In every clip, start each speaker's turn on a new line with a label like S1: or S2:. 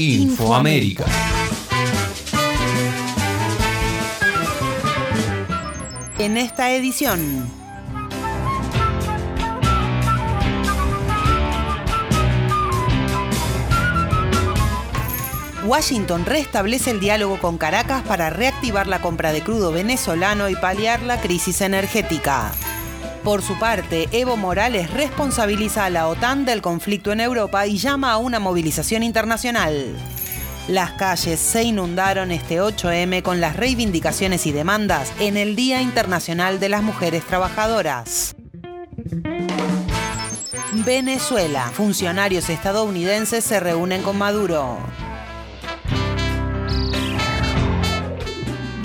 S1: Infoamérica.
S2: En esta edición. Washington restablece el diálogo con Caracas para reactivar la compra de crudo venezolano y paliar la crisis energética. Por su parte, Evo Morales responsabiliza a la OTAN del conflicto en Europa y llama a una movilización internacional. Las calles se inundaron este 8M con las reivindicaciones y demandas en el Día Internacional de las Mujeres Trabajadoras. Venezuela. Funcionarios estadounidenses se reúnen con Maduro.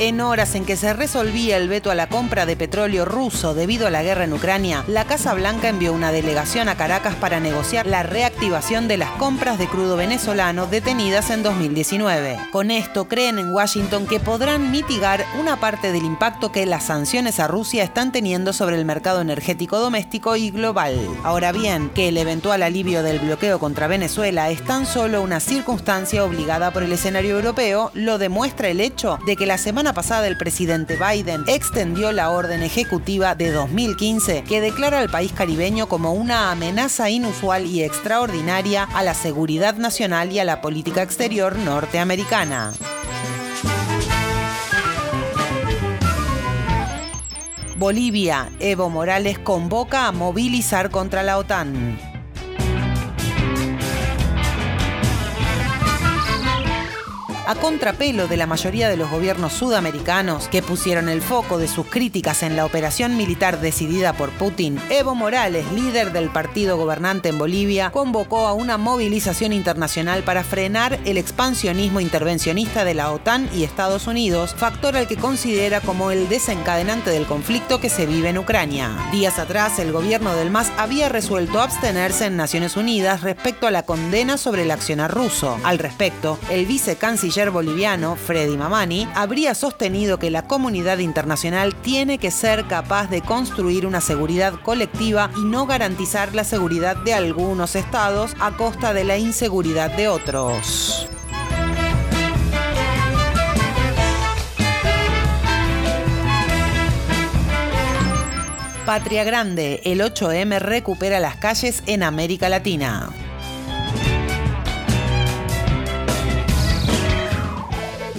S2: En horas en que se resolvía el veto a la compra de petróleo ruso debido a la guerra en Ucrania, la Casa Blanca envió una delegación a Caracas para negociar la reactivación de las compras de crudo venezolano detenidas en 2019. Con esto creen en Washington que podrán mitigar una parte del impacto que las sanciones a Rusia están teniendo sobre el mercado energético doméstico y global. Ahora bien, que el eventual alivio del bloqueo contra Venezuela es tan solo una circunstancia obligada por el escenario europeo, lo demuestra el hecho de que la semana pasada el presidente Biden extendió la orden ejecutiva de 2015 que declara al país caribeño como una amenaza inusual y extraordinaria a la seguridad nacional y a la política exterior norteamericana. Bolivia, Evo Morales convoca a movilizar contra la OTAN. A contrapelo de la mayoría de los gobiernos sudamericanos que pusieron el foco de sus críticas en la operación militar decidida por Putin, Evo Morales, líder del partido gobernante en Bolivia, convocó a una movilización internacional para frenar el expansionismo intervencionista de la OTAN y Estados Unidos, factor al que considera como el desencadenante del conflicto que se vive en Ucrania. Días atrás, el gobierno del MAS había resuelto abstenerse en Naciones Unidas respecto a la condena sobre el accionar ruso. Al respecto, el vicecanciller boliviano, Freddy Mamani, habría sostenido que la comunidad internacional tiene que ser capaz de construir una seguridad colectiva y no garantizar la seguridad de algunos estados a costa de la inseguridad de otros. Patria Grande, el 8M recupera las calles en América Latina.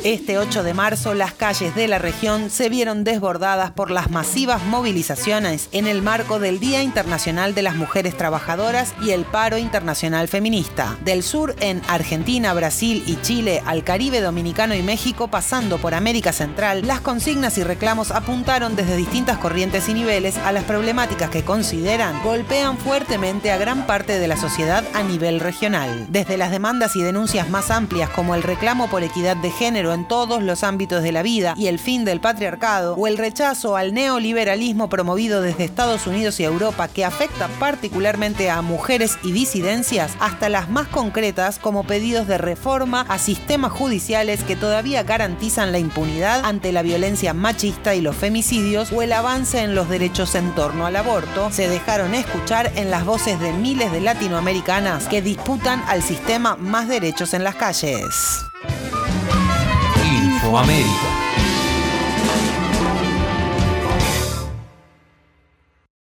S2: Este 8 de marzo las calles de la región se vieron desbordadas por las masivas movilizaciones en el marco del Día Internacional de las Mujeres Trabajadoras y el Paro Internacional Feminista. Del sur en Argentina, Brasil y Chile al Caribe Dominicano y México pasando por América Central, las consignas y reclamos apuntaron desde distintas corrientes y niveles a las problemáticas que consideran golpean fuertemente a gran parte de la sociedad a nivel regional. Desde las demandas y denuncias más amplias como el reclamo por equidad de género en todos los ámbitos de la vida y el fin del patriarcado o el rechazo al neoliberalismo promovido desde Estados Unidos y Europa que afecta particularmente a mujeres y disidencias hasta las más concretas como pedidos de reforma a sistemas judiciales que todavía garantizan la impunidad ante la violencia machista y los femicidios o el avance en los derechos en torno al aborto, se dejaron escuchar en las voces de miles de latinoamericanas que disputan al sistema más derechos en las calles.
S1: América.